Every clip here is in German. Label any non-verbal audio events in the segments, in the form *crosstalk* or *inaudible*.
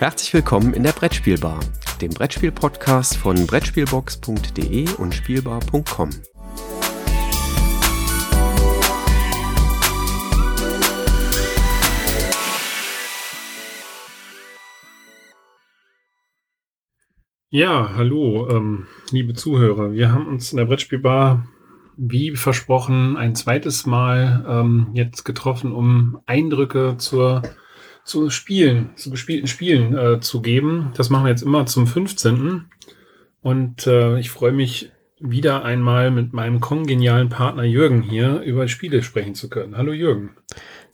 Herzlich willkommen in der Brettspielbar, dem Brettspiel-Podcast von Brettspielbox.de und Spielbar.com. Ja, hallo, ähm, liebe Zuhörer. Wir haben uns in der Brettspielbar, wie versprochen, ein zweites Mal ähm, jetzt getroffen, um Eindrücke zur, zu Spielen, zu gespielten Spielen äh, zu geben. Das machen wir jetzt immer zum 15. Und äh, ich freue mich wieder einmal mit meinem kongenialen Partner Jürgen hier über Spiele sprechen zu können. Hallo Jürgen.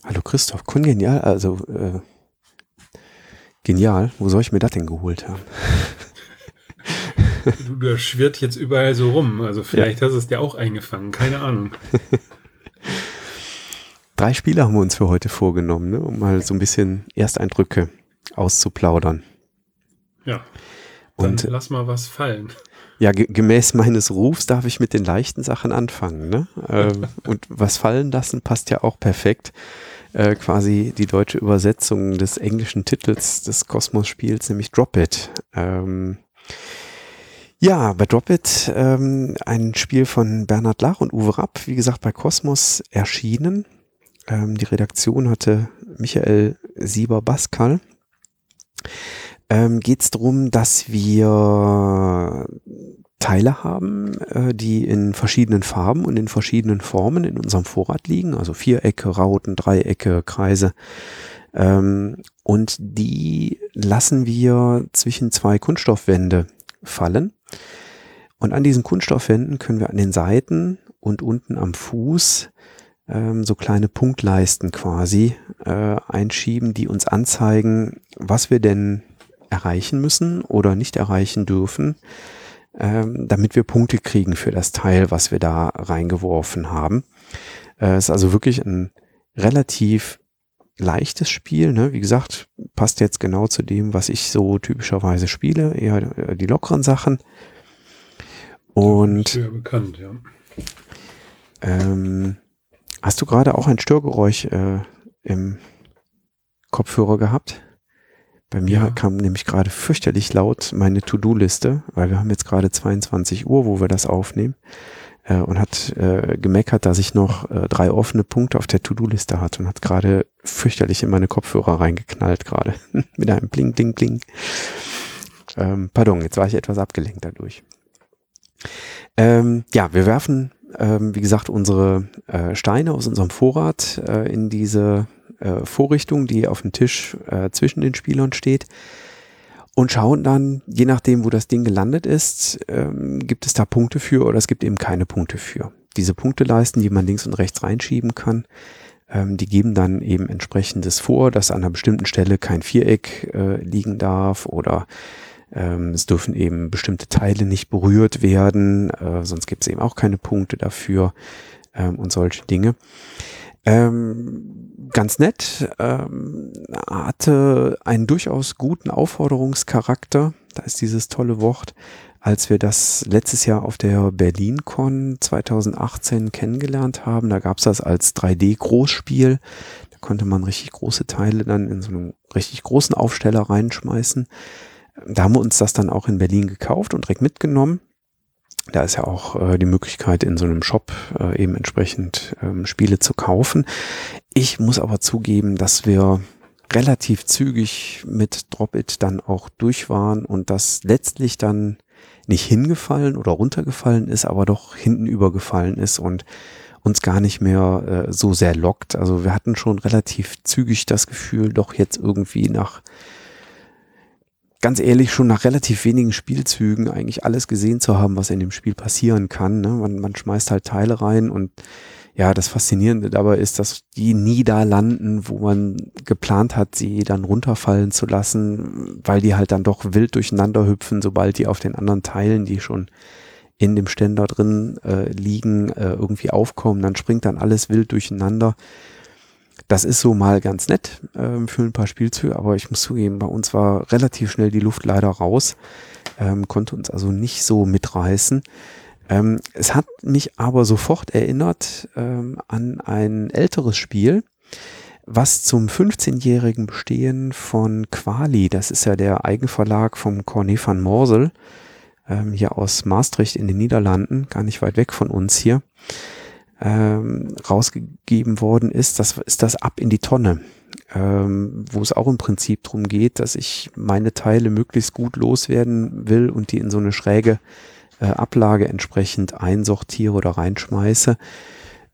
Hallo Christoph, kongenial, also äh, genial. Wo soll ich mir das denn geholt haben? du, schwirrt jetzt überall so rum. Also vielleicht ja. hast du es dir auch eingefangen, keine Ahnung. *laughs* Drei Spiele haben wir uns für heute vorgenommen, ne? um mal so ein bisschen Ersteindrücke auszuplaudern. Ja. Dann Und lass mal was fallen. Ja, gemäß meines Rufs darf ich mit den leichten Sachen anfangen. Ne? äh, *laughs* und was fallen lassen passt ja auch perfekt. Äh, quasi die deutsche Übersetzung des englischen Titels des Kosmos-Spiels, nämlich Drop It. Ähm, ja, bei Drop It, ähm, ein Spiel von Bernhard Lach und Uwe Rapp, wie gesagt, bei Kosmos erschienen. Ähm, die Redaktion hatte Michael Sieber-Baskal. Ähm, Geht es darum, dass wir Teile haben, äh, die in verschiedenen Farben und in verschiedenen Formen in unserem Vorrat liegen, also Vierecke, Rauten, Dreiecke, Kreise. Ähm, und die lassen wir zwischen zwei Kunststoffwände fallen. Und an diesen Kunststoffwänden können wir an den Seiten und unten am Fuß ähm, so kleine Punktleisten quasi äh, einschieben, die uns anzeigen, was wir denn erreichen müssen oder nicht erreichen dürfen, ähm, damit wir Punkte kriegen für das Teil, was wir da reingeworfen haben. Es äh, ist also wirklich ein relativ leichtes Spiel. Ne? Wie gesagt, passt jetzt genau zu dem, was ich so typischerweise spiele, eher äh, die lockeren Sachen. Und ja bekannt, ja. Ähm, hast du gerade auch ein Störgeräusch äh, im Kopfhörer gehabt? Bei mir ja. kam nämlich gerade fürchterlich laut meine To-Do-Liste, weil wir haben jetzt gerade 22 Uhr, wo wir das aufnehmen äh, und hat äh, gemeckert, dass ich noch äh, drei offene Punkte auf der To-Do-Liste hatte und hat gerade fürchterlich in meine Kopfhörer reingeknallt gerade *laughs* mit einem Bling, Bling, Bling. Ähm, pardon, jetzt war ich etwas abgelenkt dadurch. Ähm, ja, wir werfen, ähm, wie gesagt, unsere äh, Steine aus unserem Vorrat äh, in diese äh, Vorrichtung, die auf dem Tisch äh, zwischen den Spielern steht und schauen dann, je nachdem, wo das Ding gelandet ist, ähm, gibt es da Punkte für oder es gibt eben keine Punkte für. Diese Punkteleisten, die man links und rechts reinschieben kann, ähm, die geben dann eben entsprechendes vor, dass an einer bestimmten Stelle kein Viereck äh, liegen darf oder ähm, es dürfen eben bestimmte Teile nicht berührt werden, äh, sonst gibt es eben auch keine Punkte dafür ähm, und solche Dinge. Ähm, ganz nett, ähm, hatte einen durchaus guten Aufforderungscharakter. Da ist dieses tolle Wort, als wir das letztes Jahr auf der BerlinCon 2018 kennengelernt haben. Da gab es das als 3D-Großspiel. Da konnte man richtig große Teile dann in so einen richtig großen Aufsteller reinschmeißen. Da haben wir uns das dann auch in Berlin gekauft und direkt mitgenommen. Da ist ja auch äh, die Möglichkeit, in so einem Shop äh, eben entsprechend ähm, Spiele zu kaufen. Ich muss aber zugeben, dass wir relativ zügig mit Drop It dann auch durch waren und das letztlich dann nicht hingefallen oder runtergefallen ist, aber doch hinten übergefallen ist und uns gar nicht mehr äh, so sehr lockt. Also wir hatten schon relativ zügig das Gefühl, doch jetzt irgendwie nach ganz ehrlich schon nach relativ wenigen Spielzügen eigentlich alles gesehen zu haben, was in dem Spiel passieren kann. Ne? Man, man schmeißt halt Teile rein und ja, das Faszinierende dabei ist, dass die nie da landen, wo man geplant hat, sie dann runterfallen zu lassen, weil die halt dann doch wild durcheinander hüpfen, sobald die auf den anderen Teilen, die schon in dem Ständer drin äh, liegen, äh, irgendwie aufkommen. Dann springt dann alles wild durcheinander. Das ist so mal ganz nett ähm, für ein paar Spielzüge, aber ich muss zugeben, bei uns war relativ schnell die Luft leider raus, ähm, konnte uns also nicht so mitreißen. Ähm, es hat mich aber sofort erinnert ähm, an ein älteres Spiel, was zum 15-jährigen Bestehen von Quali, das ist ja der Eigenverlag vom Corné van Morsel, ähm, hier aus Maastricht in den Niederlanden, gar nicht weit weg von uns hier, ähm, rausgegeben worden ist, das ist das Ab in die Tonne, ähm, wo es auch im Prinzip darum geht, dass ich meine Teile möglichst gut loswerden will und die in so eine schräge äh, Ablage entsprechend einsortiere oder reinschmeiße.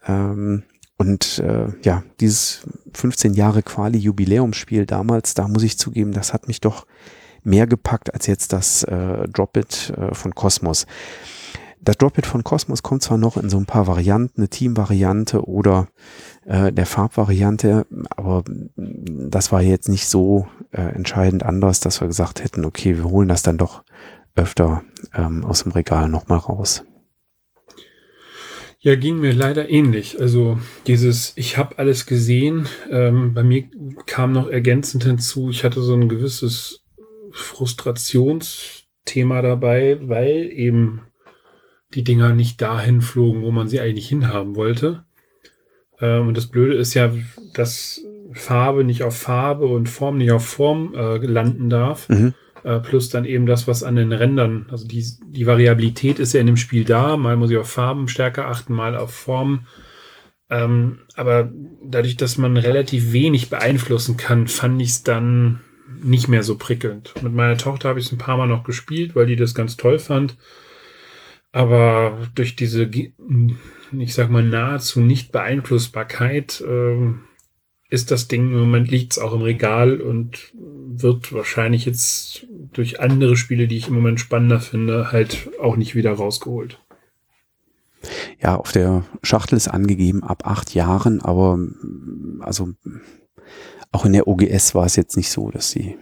Ähm, und äh, ja, dieses 15 Jahre Quali-Jubiläumsspiel damals, da muss ich zugeben, das hat mich doch mehr gepackt als jetzt das äh, Drop-It äh, von Cosmos. Das Drop-It von Cosmos kommt zwar noch in so ein paar Varianten, eine Team-Variante oder äh, der Farbvariante, aber das war jetzt nicht so äh, entscheidend anders, dass wir gesagt hätten, okay, wir holen das dann doch öfter ähm, aus dem Regal nochmal raus. Ja, ging mir leider ähnlich. Also dieses, ich habe alles gesehen. Ähm, bei mir kam noch ergänzend hinzu, ich hatte so ein gewisses Frustrationsthema dabei, weil eben die Dinger nicht dahin flogen, wo man sie eigentlich hinhaben wollte. Ähm, und das Blöde ist ja, dass Farbe nicht auf Farbe und Form nicht auf Form äh, landen darf. Mhm. Äh, plus dann eben das, was an den Rändern, also die, die Variabilität ist ja in dem Spiel da. Mal muss ich auf Farben stärker achten, mal auf Formen. Ähm, aber dadurch, dass man relativ wenig beeinflussen kann, fand ich es dann nicht mehr so prickelnd. Mit meiner Tochter habe ich es ein paar Mal noch gespielt, weil die das ganz toll fand. Aber durch diese, ich sag mal, nahezu nicht Beeinflussbarkeit, äh, ist das Ding im Moment liegt es auch im Regal und wird wahrscheinlich jetzt durch andere Spiele, die ich im Moment spannender finde, halt auch nicht wieder rausgeholt. Ja, auf der Schachtel ist angegeben ab acht Jahren, aber also auch in der OGS war es jetzt nicht so, dass die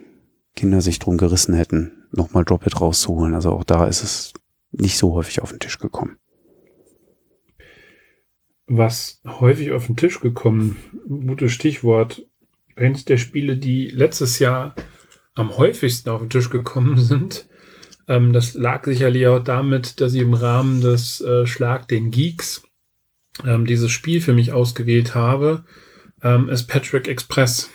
Kinder sich drum gerissen hätten, nochmal Drop-It rauszuholen. Also auch da ist es nicht so häufig auf den Tisch gekommen was häufig auf den Tisch gekommen, gutes Stichwort, eines der Spiele, die letztes Jahr am häufigsten auf den Tisch gekommen sind. Ähm, das lag sicherlich auch damit, dass ich im Rahmen des äh, Schlag den Geeks ähm, dieses Spiel für mich ausgewählt habe, ähm, ist Patrick Express.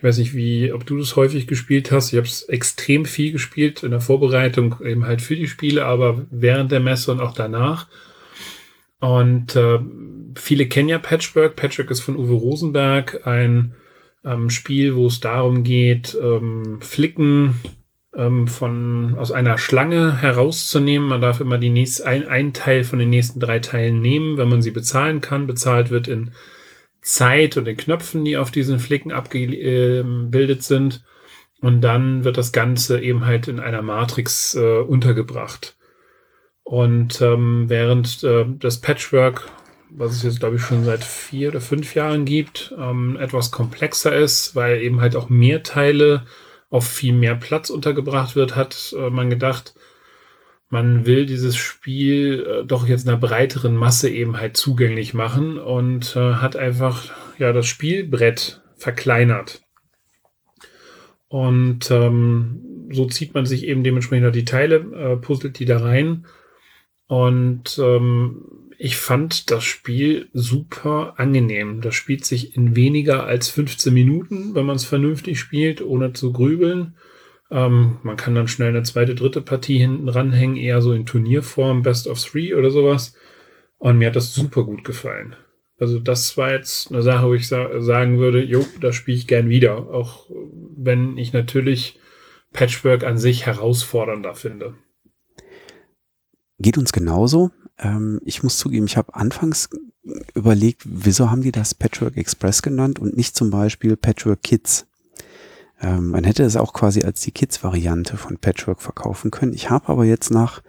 Ich weiß nicht, wie, ob du das häufig gespielt hast. Ich habe es extrem viel gespielt in der Vorbereitung eben halt für die Spiele, aber während der Messe und auch danach. Und äh, viele kennen ja Patchwork. Patchwork ist von Uwe Rosenberg ein ähm, Spiel, wo es darum geht, ähm, Flicken ähm, von aus einer Schlange herauszunehmen. Man darf immer die nächste, ein, einen Teil von den nächsten drei Teilen nehmen, wenn man sie bezahlen kann. Bezahlt wird in Zeit und in Knöpfen, die auf diesen Flicken abgebildet sind. Und dann wird das Ganze eben halt in einer Matrix äh, untergebracht. Und ähm, während äh, das Patchwork, was es jetzt glaube ich schon seit vier oder fünf Jahren gibt, ähm, etwas komplexer ist, weil eben halt auch mehr Teile auf viel mehr Platz untergebracht wird, hat äh, man gedacht, man will dieses Spiel äh, doch jetzt einer breiteren Masse eben halt zugänglich machen und äh, hat einfach ja das Spielbrett verkleinert. Und ähm, so zieht man sich eben dementsprechend die Teile, äh, puzzelt die da rein und ähm, ich fand das Spiel super angenehm. Das spielt sich in weniger als 15 Minuten, wenn man es vernünftig spielt, ohne zu grübeln. Ähm, man kann dann schnell eine zweite, dritte Partie hinten ranhängen, eher so in Turnierform, Best of Three oder sowas. Und mir hat das super gut gefallen. Also das war jetzt eine Sache, wo ich sa sagen würde, jo, da spiele ich gern wieder. Auch wenn ich natürlich Patchwork an sich herausfordernder finde. Geht uns genauso. Ähm, ich muss zugeben, ich habe anfangs überlegt, wieso haben die das Patchwork Express genannt und nicht zum Beispiel Patchwork Kids. Ähm, man hätte es auch quasi als die Kids-Variante von Patchwork verkaufen können. Ich habe aber jetzt nach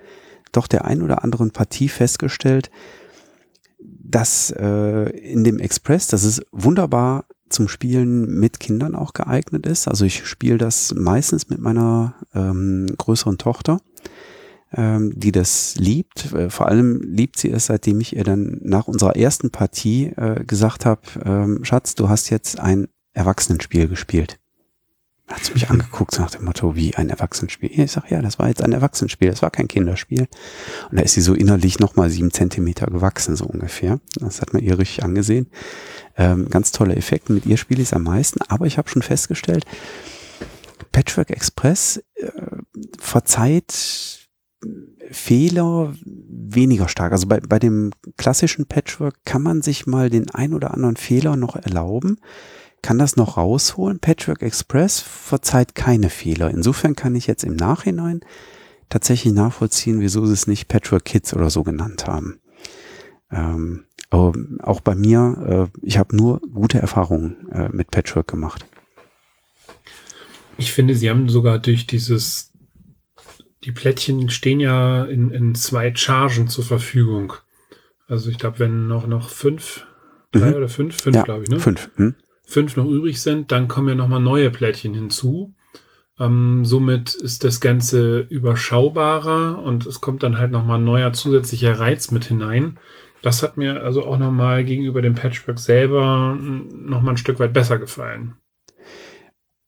doch der ein oder anderen Partie festgestellt, dass äh, in dem Express, dass es wunderbar zum Spielen mit Kindern auch geeignet ist. Also ich spiele das meistens mit meiner ähm, größeren Tochter ähm, die das liebt. Äh, vor allem liebt sie es, seitdem ich ihr dann nach unserer ersten Partie äh, gesagt habe, ähm, Schatz, du hast jetzt ein Erwachsenenspiel gespielt. Hat sie mich angeguckt nach dem Motto, wie ein Erwachsenenspiel. Ich sag, ja, das war jetzt ein Erwachsenenspiel, das war kein Kinderspiel. Und da ist sie so innerlich nochmal sieben Zentimeter gewachsen, so ungefähr. Das hat man ihr richtig angesehen. Ähm, ganz toller Effekt. Mit ihr spiele ich es am meisten, aber ich habe schon festgestellt, Patchwork Express äh, verzeiht Fehler weniger stark. Also bei, bei dem klassischen Patchwork kann man sich mal den ein oder anderen Fehler noch erlauben kann das noch rausholen. Patchwork Express verzeiht keine Fehler. Insofern kann ich jetzt im Nachhinein tatsächlich nachvollziehen, wieso sie es nicht Patchwork Kids oder so genannt haben. Ähm, aber auch bei mir, äh, ich habe nur gute Erfahrungen äh, mit Patchwork gemacht. Ich finde, sie haben sogar durch dieses, die Plättchen stehen ja in, in zwei Chargen zur Verfügung. Also ich glaube, wenn noch, noch fünf, drei mhm. oder fünf, fünf ja, glaube ich, ne? Fünf. Mhm fünf noch übrig sind, dann kommen ja nochmal neue Plättchen hinzu. Ähm, somit ist das Ganze überschaubarer und es kommt dann halt nochmal ein neuer zusätzlicher Reiz mit hinein. Das hat mir also auch nochmal gegenüber dem Patchwork selber nochmal ein Stück weit besser gefallen.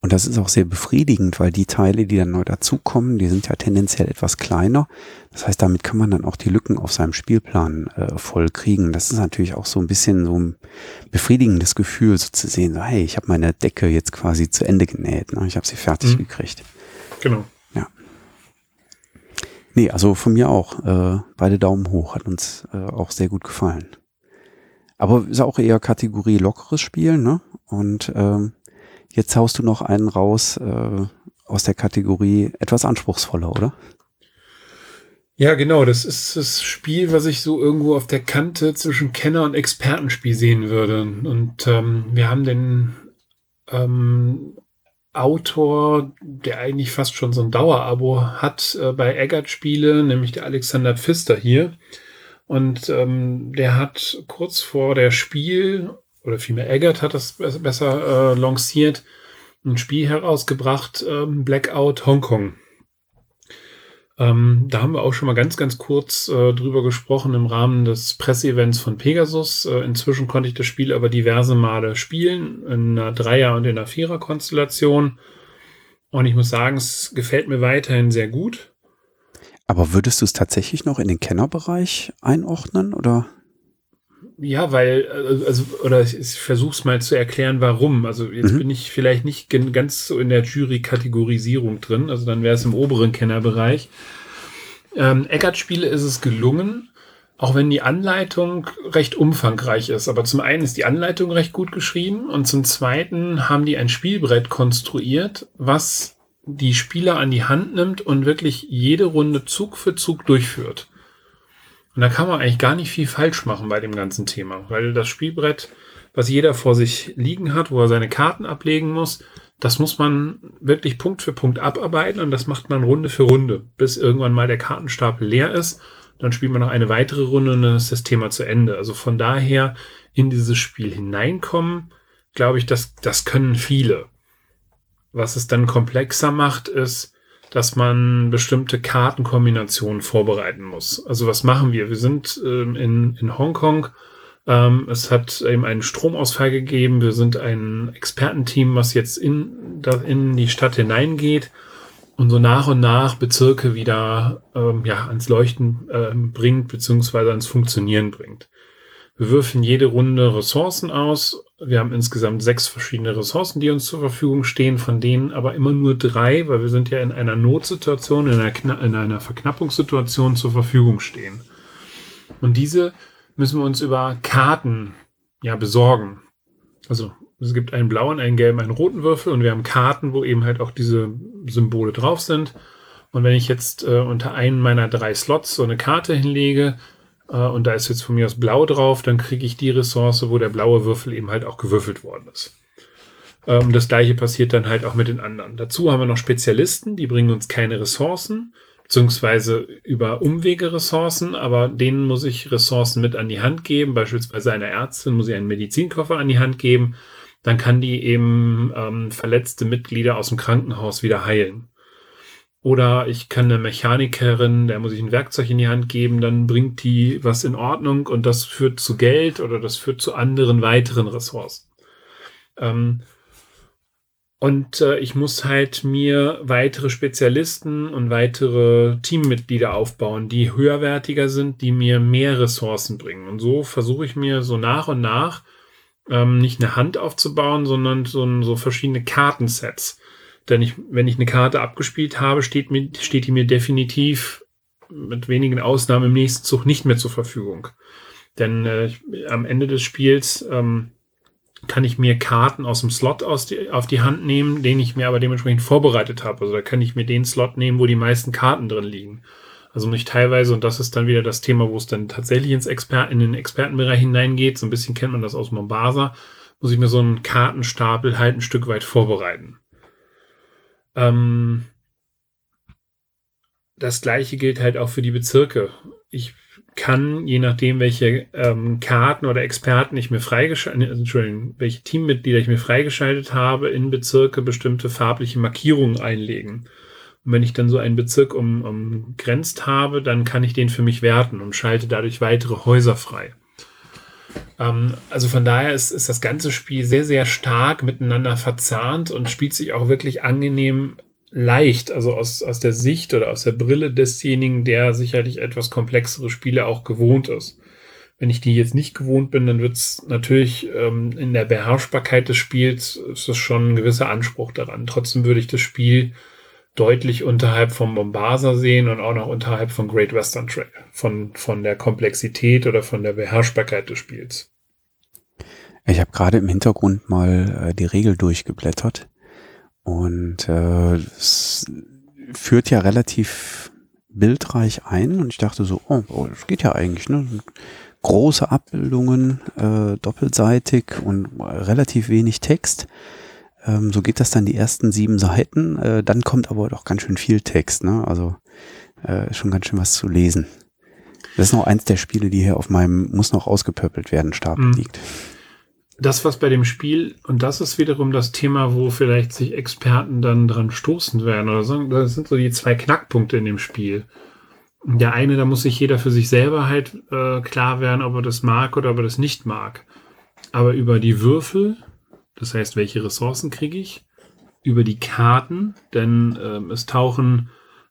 Und das ist auch sehr befriedigend, weil die Teile, die dann neu dazukommen, die sind ja tendenziell etwas kleiner. Das heißt, damit kann man dann auch die Lücken auf seinem Spielplan äh, voll kriegen. Das ist natürlich auch so ein bisschen so ein befriedigendes Gefühl, so zu sehen, so, hey, ich habe meine Decke jetzt quasi zu Ende genäht. Ne? Ich habe sie fertig mhm. gekriegt. Genau. Ja. Nee, also von mir auch. Äh, beide Daumen hoch. Hat uns äh, auch sehr gut gefallen. Aber ist auch eher Kategorie lockeres Spiel, ne? Und ähm, Jetzt haust du noch einen raus äh, aus der Kategorie etwas anspruchsvoller, oder? Ja, genau. Das ist das Spiel, was ich so irgendwo auf der Kante zwischen Kenner- und Expertenspiel sehen würde. Und ähm, wir haben den ähm, Autor, der eigentlich fast schon so ein Dauerabo hat äh, bei Eggert Spiele, nämlich der Alexander Pfister hier. Und ähm, der hat kurz vor der Spiel oder vielmehr Eggert hat das besser äh, lanciert, ein Spiel herausgebracht, ähm, Blackout Hongkong. Ähm, da haben wir auch schon mal ganz, ganz kurz äh, drüber gesprochen im Rahmen des Presseevents von Pegasus. Äh, inzwischen konnte ich das Spiel aber diverse Male spielen, in einer Dreier- und in einer Vierer-Konstellation. Und ich muss sagen, es gefällt mir weiterhin sehr gut. Aber würdest du es tatsächlich noch in den Kennerbereich einordnen oder? Ja, weil, äh, also, oder ich, ich versuche es mal zu erklären, warum. Also jetzt mhm. bin ich vielleicht nicht ganz so in der Jury-Kategorisierung drin, also dann wäre es im oberen Kennerbereich. Ähm, Eckert-Spiele ist es gelungen, auch wenn die Anleitung recht umfangreich ist. Aber zum einen ist die Anleitung recht gut geschrieben und zum zweiten haben die ein Spielbrett konstruiert, was die Spieler an die Hand nimmt und wirklich jede Runde Zug für Zug durchführt. Und da kann man eigentlich gar nicht viel falsch machen bei dem ganzen Thema, weil das Spielbrett, was jeder vor sich liegen hat, wo er seine Karten ablegen muss, das muss man wirklich Punkt für Punkt abarbeiten und das macht man Runde für Runde, bis irgendwann mal der Kartenstapel leer ist. Dann spielt man noch eine weitere Runde und dann ist das Thema zu Ende. Also von daher in dieses Spiel hineinkommen, glaube ich, das, das können viele. Was es dann komplexer macht, ist, dass man bestimmte Kartenkombinationen vorbereiten muss. Also was machen wir? Wir sind ähm, in, in Hongkong. Ähm, es hat eben einen Stromausfall gegeben. Wir sind ein Expertenteam, was jetzt in, da, in die Stadt hineingeht und so nach und nach Bezirke wieder ähm, ja, ans Leuchten ähm, bringt, beziehungsweise ans Funktionieren bringt. Wir würfeln jede Runde Ressourcen aus. Wir haben insgesamt sechs verschiedene Ressourcen, die uns zur Verfügung stehen, von denen aber immer nur drei, weil wir sind ja in einer Notsituation, in einer, in einer Verknappungssituation zur Verfügung stehen. Und diese müssen wir uns über Karten ja besorgen. Also es gibt einen blauen, einen gelben, einen roten Würfel und wir haben Karten, wo eben halt auch diese Symbole drauf sind. Und wenn ich jetzt äh, unter einen meiner drei Slots so eine Karte hinlege, und da ist jetzt von mir aus blau drauf, dann kriege ich die Ressource, wo der blaue Würfel eben halt auch gewürfelt worden ist. Ähm, das gleiche passiert dann halt auch mit den anderen. Dazu haben wir noch Spezialisten, die bringen uns keine Ressourcen, beziehungsweise über Umwege Ressourcen, aber denen muss ich Ressourcen mit an die Hand geben. Beispielsweise einer Ärztin muss ich einen Medizinkoffer an die Hand geben. Dann kann die eben ähm, verletzte Mitglieder aus dem Krankenhaus wieder heilen. Oder ich kann eine Mechanikerin, der muss ich ein Werkzeug in die Hand geben, dann bringt die was in Ordnung und das führt zu Geld oder das führt zu anderen weiteren Ressourcen. Ähm, Und äh, ich muss halt mir weitere Spezialisten und weitere Teammitglieder aufbauen, die höherwertiger sind, die mir mehr Ressourcen bringen. Und so versuche ich mir so nach und nach ähm, nicht eine Hand aufzubauen, sondern so, so verschiedene Kartensets. Denn ich, wenn ich eine Karte abgespielt habe, steht, mir, steht die mir definitiv mit wenigen Ausnahmen im nächsten Zug nicht mehr zur Verfügung. Denn äh, am Ende des Spiels ähm, kann ich mir Karten aus dem Slot aus die, auf die Hand nehmen, den ich mir aber dementsprechend vorbereitet habe. Also da kann ich mir den Slot nehmen, wo die meisten Karten drin liegen. Also nicht teilweise, und das ist dann wieder das Thema, wo es dann tatsächlich ins Exper in den Expertenbereich hineingeht, so ein bisschen kennt man das aus Mombasa, muss ich mir so einen Kartenstapel halt ein Stück weit vorbereiten. Ähm, das gleiche gilt halt auch für die Bezirke. Ich kann, je nachdem, welche ähm, Karten oder Experten ich mir freigeschaltet, äh, Entschuldigung, welche Teammitglieder ich mir freigeschaltet habe, in Bezirke bestimmte farbliche Markierungen einlegen. Und wenn ich dann so einen Bezirk um, umgrenzt habe, dann kann ich den für mich werten und schalte dadurch weitere Häuser frei. Ähm, also von daher ist, ist das ganze Spiel sehr, sehr stark miteinander verzahnt und spielt sich auch wirklich angenehm leicht, also aus, aus der Sicht oder aus der Brille desjenigen, der sicherlich etwas komplexere Spiele auch gewohnt ist. Wenn ich die jetzt nicht gewohnt bin, dann wird es natürlich ähm, in der Beherrschbarkeit des Spiels ist es schon ein gewisser Anspruch daran. Trotzdem würde ich das Spiel deutlich unterhalb vom Mombasa sehen und auch noch unterhalb von Great Western Trail, von, von der Komplexität oder von der Beherrschbarkeit des Spiels. Ich habe gerade im Hintergrund mal äh, die Regel durchgeblättert und äh, es führt ja relativ bildreich ein und ich dachte so, oh, oh das geht ja eigentlich, ne? Große Abbildungen, äh, doppelseitig und relativ wenig Text. Ähm, so geht das dann die ersten sieben Seiten. Äh, dann kommt aber doch ganz schön viel Text, ne? Also äh, schon ganz schön was zu lesen. Das ist noch eins der Spiele, die hier auf meinem muss noch ausgepöppelt werden Stapel mhm. liegt das, was bei dem Spiel, und das ist wiederum das Thema, wo vielleicht sich Experten dann dran stoßen werden oder so, das sind so die zwei Knackpunkte in dem Spiel. Der eine, da muss sich jeder für sich selber halt äh, klar werden, ob er das mag oder ob er das nicht mag. Aber über die Würfel, das heißt, welche Ressourcen kriege ich, über die Karten, denn ähm, es tauchen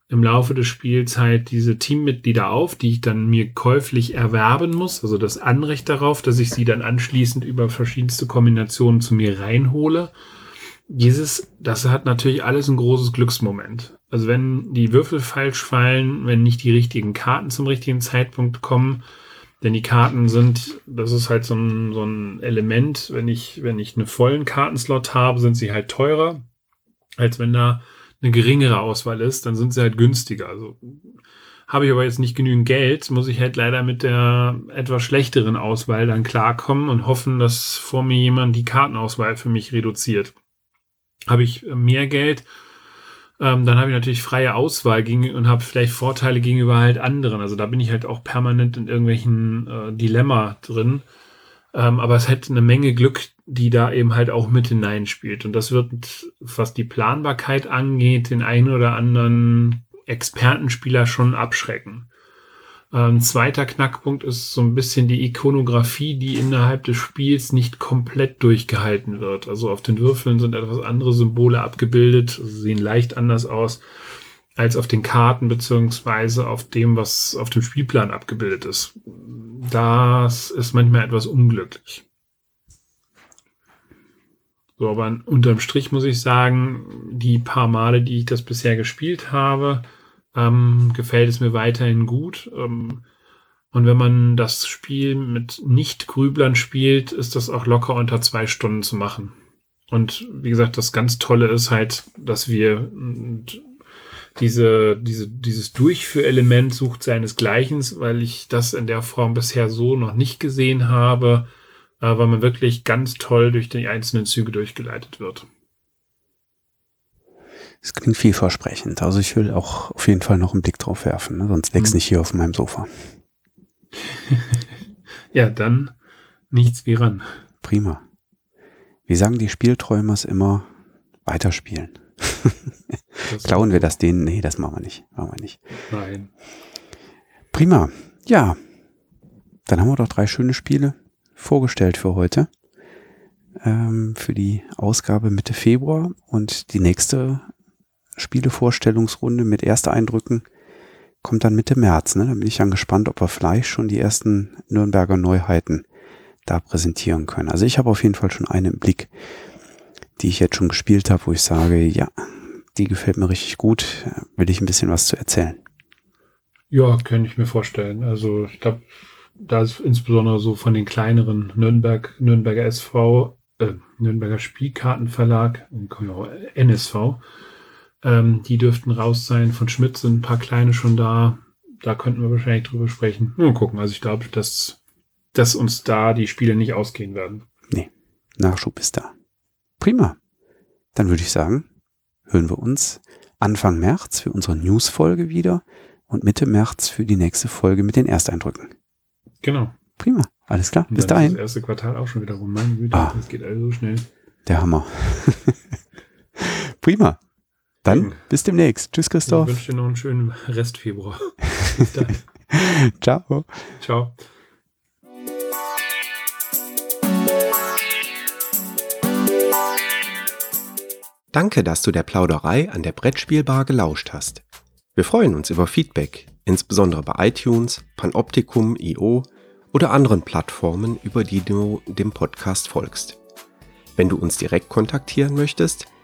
im Laufe des Spiels halt diese Teammitglieder auf, die ich dann mir käuflich erwerben muss, also das Anrecht darauf, dass ich sie dann anschließend über verschiedenste Kombinationen zu mir reinhole. Dieses, das hat natürlich alles ein großes Glücksmoment. Also wenn die Würfel falsch fallen, wenn nicht die richtigen Karten zum richtigen Zeitpunkt kommen, denn die Karten sind, das ist halt so ein, so ein Element, wenn ich, wenn ich einen vollen Kartenslot habe, sind sie halt teurer, als wenn da eine geringere Auswahl ist, dann sind sie halt günstiger. Also habe ich aber jetzt nicht genügend Geld, muss ich halt leider mit der etwas schlechteren Auswahl dann klarkommen und hoffen, dass vor mir jemand die Kartenauswahl für mich reduziert. Habe ich mehr Geld, ähm, dann habe ich natürlich freie Auswahl gegen, und habe vielleicht Vorteile gegenüber halt anderen. Also da bin ich halt auch permanent in irgendwelchen äh, Dilemma drin. Ähm, aber es hätte eine Menge Glück, die da eben halt auch mit hineinspielt. Und das wird, was die Planbarkeit angeht, den einen oder anderen Expertenspieler schon abschrecken. Ein ähm, zweiter Knackpunkt ist so ein bisschen die Ikonografie, die innerhalb des Spiels nicht komplett durchgehalten wird. Also auf den Würfeln sind etwas andere Symbole abgebildet, sehen leicht anders aus als auf den Karten beziehungsweise auf dem, was auf dem Spielplan abgebildet ist. Das ist manchmal etwas unglücklich. So, aber unterm Strich muss ich sagen, die paar Male, die ich das bisher gespielt habe, ähm, gefällt es mir weiterhin gut. Ähm, und wenn man das Spiel mit Nicht-Grüblern spielt, ist das auch locker unter zwei Stunden zu machen. Und wie gesagt, das ganz Tolle ist halt, dass wir diese, diese, dieses Durchführelement sucht seinesgleichen, weil ich das in der Form bisher so noch nicht gesehen habe, äh, weil man wirklich ganz toll durch die einzelnen Züge durchgeleitet wird. Es klingt vielversprechend. Also ich will auch auf jeden Fall noch einen Blick drauf werfen, ne? sonst leg's hm. nicht hier auf meinem Sofa. *laughs* ja, dann nichts wie ran. Prima. Wie sagen die Spielträumers immer, weiterspielen. *laughs* Klauen wir das denen? Nee, das machen wir nicht. Machen wir nicht. Nein. Prima. Ja. Dann haben wir doch drei schöne Spiele vorgestellt für heute. ähm, für die Ausgabe Mitte Februar und die nächste Spielevorstellungsrunde mit Ersteindrücken kommt dann Mitte März. Ne? Da bin ich dann gespannt, ob wir vielleicht schon die ersten Nürnberger Neuheiten da präsentieren können. Also ich habe auf jeden Fall schon eine im Blick, die ich jetzt schon gespielt habe, wo ich sage, ja, die gefällt mir richtig gut, will ich ein bisschen was zu erzählen. Ja, kann ich mir vorstellen. Also ich glaube, da ist insbesondere so von den kleineren Nürnberg, Nürnberger SV, äh, Nürnberger Spielkartenverlag, NSV, ähm, die dürften raus sein. Von Schmidt sind ein paar kleine schon da. Da könnten wir wahrscheinlich drüber sprechen. Mal gucken. Also ich glaube, dass, dass uns da die Spiele nicht ausgehen werden. Nee, Nachschub ist da. Prima. Dann würde ich sagen, hören wir uns Anfang März für unsere News-Folge wieder und Mitte März für die nächste Folge mit den Ersteindrücken. Genau. Prima. Alles klar. Bis dahin. Das erste Quartal auch schon wieder rum. Meine Güte, Ah. das geht also so schnell. Der Hammer. *laughs* Prima. Dann Mhm. bis demnächst. Tschüss, Ich Christoph. wünsche dir noch einen schönen Rest Februar. *laughs* Bis dann. Ciao. Ciao. Danke, dass du der Plauderei an der Brettspielbar gelauscht hast. Wir freuen uns über Feedback, insbesondere bei iTunes, Panoptikum, IO oder anderen Plattformen, über die du dem Podcast folgst. Wenn du uns direkt kontaktieren möchtest,